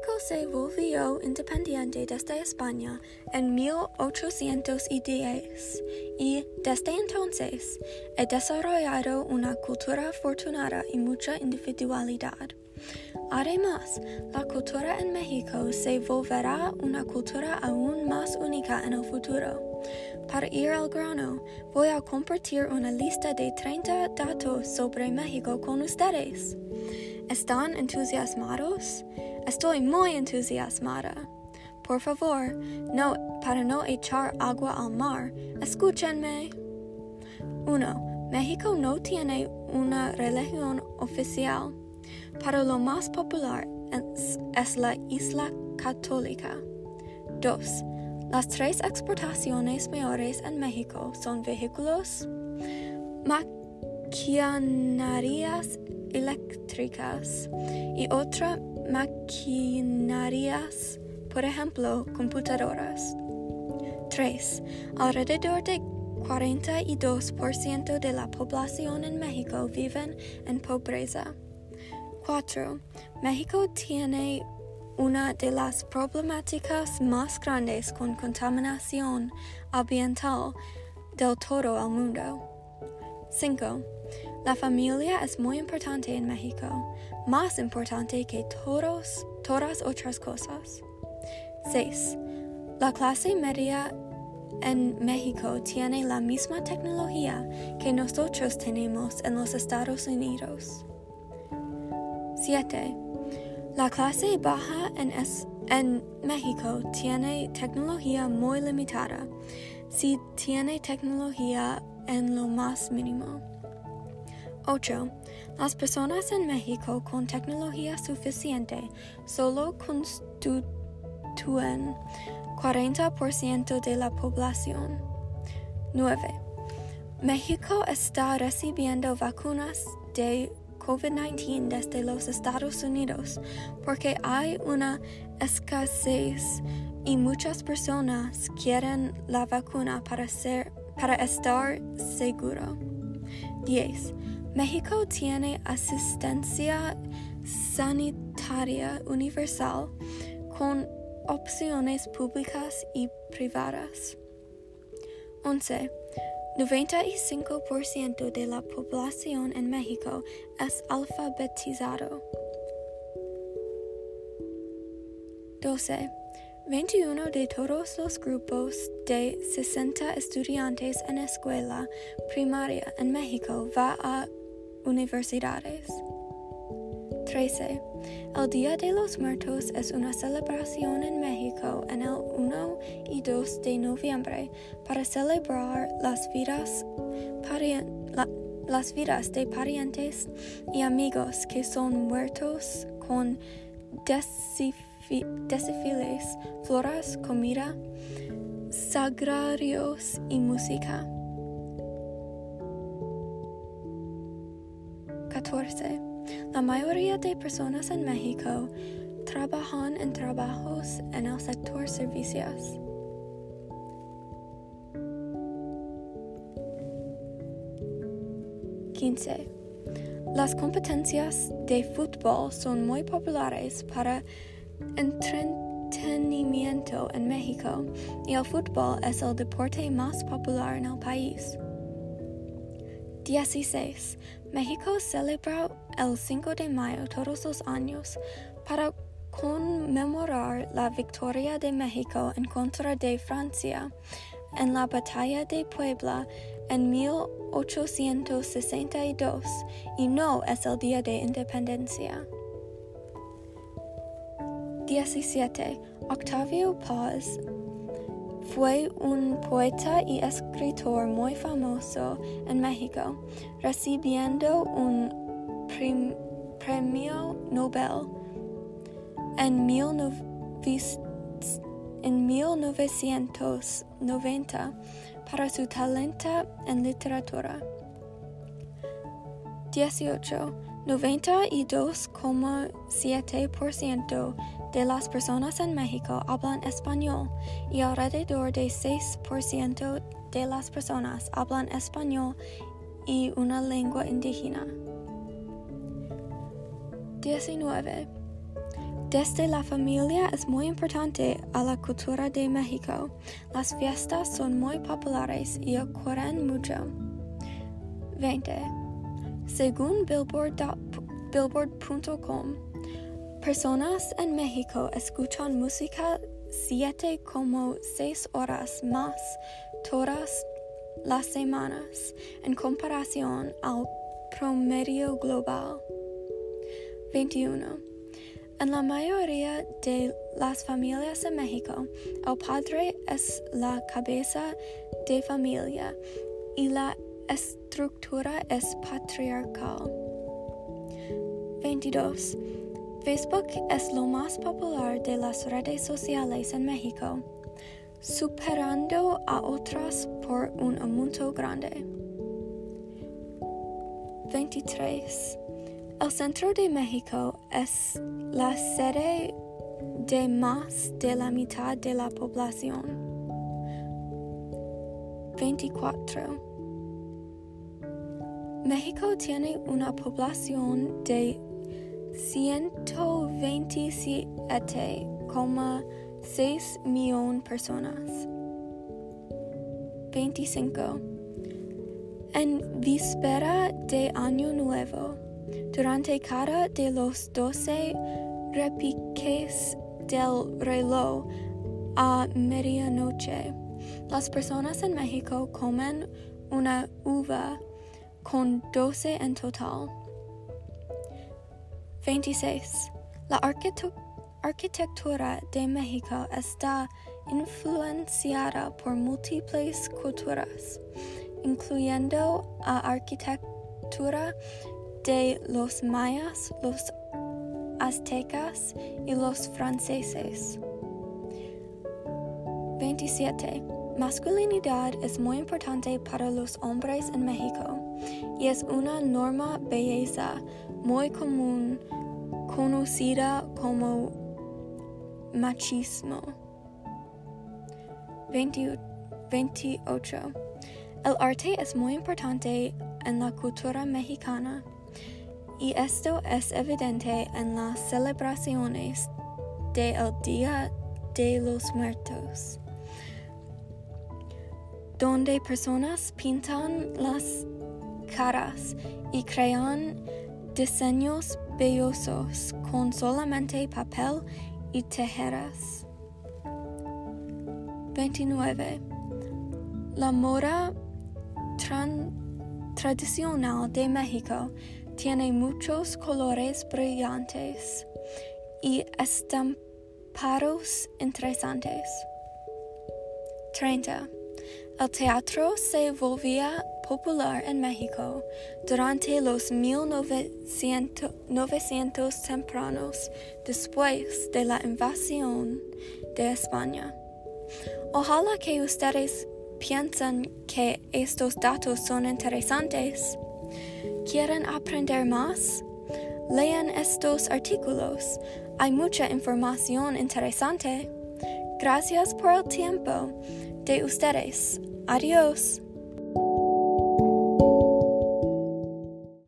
México se volvió independiente desde España en 1810 y desde entonces ha desarrollado una cultura afortunada y mucha individualidad. Además, la cultura en México se volverá una cultura aún más única en el futuro. Para ir al grano, voy a compartir una lista de 30 datos sobre México con ustedes. ¿Están entusiasmados? Estoy muy entusiasmada. Por favor, no, para no echar agua al mar, escúchenme. 1. México no tiene una religión oficial. Para lo más popular es, la isla católica. 2. Las tres exportaciones mayores en México son vehículos, maquinarias y otras maquinarias, por ejemplo, computadoras. 3. Alrededor de 42% de la población en México viven en pobreza. 4. México tiene una de las problemáticas más grandes con contaminación ambiental del todo el mundo. 5. La familia es muy importante en México, más importante que todas otras cosas. 6. La clase media en México tiene la misma tecnología que nosotros tenemos en los Estados Unidos. 7. La clase baja en, en México tiene tecnología muy limitada, si tiene tecnología en lo más mínimo. 8. Las personas en México con tecnología suficiente solo constituyen 40% de la población. 9. México está recibiendo vacunas de COVID-19 desde los Estados Unidos porque hay una escasez y muchas personas quieren la vacuna para, ser, para estar seguro. 10. México tiene asistencia sanitaria universal con opciones públicas y privadas. 11. 95% de la población en México es alfabetizado. 12. 21 de todos los grupos de 60 estudiantes en escuela primaria en México va a universidades. 13. El Día de los Muertos es una celebración en México en el 1 y 2 de noviembre para celebrar las vidas, las vidas de parientes y amigos que son muertos con desfiles, flores, comida, sagrarios y música. 14. La mayoría de personas en México trabajan en trabajos en el sector servicios. Quince. Las competencias de fútbol son muy populares para entretenimiento en México y el fútbol es el deporte más popular en el país. 16. México celebra el 5 de mayo todos los años para conmemorar la victoria de México en contra de Francia en la batalla de Puebla en 1862 y no es el día de independencia. 17. Octavio Paz fue un poeta y escritor muy famoso en México, recibiendo un premio Nobel en, 1990 para su talento en literatura. 18. 92,7% de las personas en México hablan español y alrededor de 6% de las personas hablan español y una lengua indígena. 19. Desde la familia es muy importante a la cultura de México. Las fiestas son muy populares y ocurren mucho. 20. Según Billboard.com, personas en México escuchan música 7,6 horas más todas las semanas en comparación al promedio global. 21. En la mayoría de las familias en México, el padre es la cabeza de familia y la estructura es patriarcal. 22. Facebook es lo más popular de las redes sociales en México, superando a otras por un monto grande. 23. El centro de México es la sede de más de la mitad de la población. 24. México tiene una población de 127,6 millones de personas. 25. En víspera de Año Nuevo, durante cada de los doce repiques del reloj a medianoche, las personas en México comen una uva con doce en total. 26. La arquitectura de México está influenciada por múltiples culturas, incluyendo la arquitectura de los mayas, los aztecas y los franceses. 27. Masculinidad es muy importante para los hombres en México y es una norma belleza muy común conocida como machismo. 28. El arte es muy importante en la cultura mexicana y esto es evidente en las celebraciones del Día de los Muertos, donde personas pintan las caras y crean diseños bellosos con solamente papel y tijeras. 29. La moda tradicional de México tiene muchos colores brillantes y estampados interesantes. 30. El teatro se volvía popular en México durante los 1900 tempranos después de la invasión de España. Ojalá que ustedes piensen que estos datos son interesantes. ¿Quieren aprender más? Lean estos artículos. Hay mucha información interesante. Gracias por el tiempo de ustedes. Adios!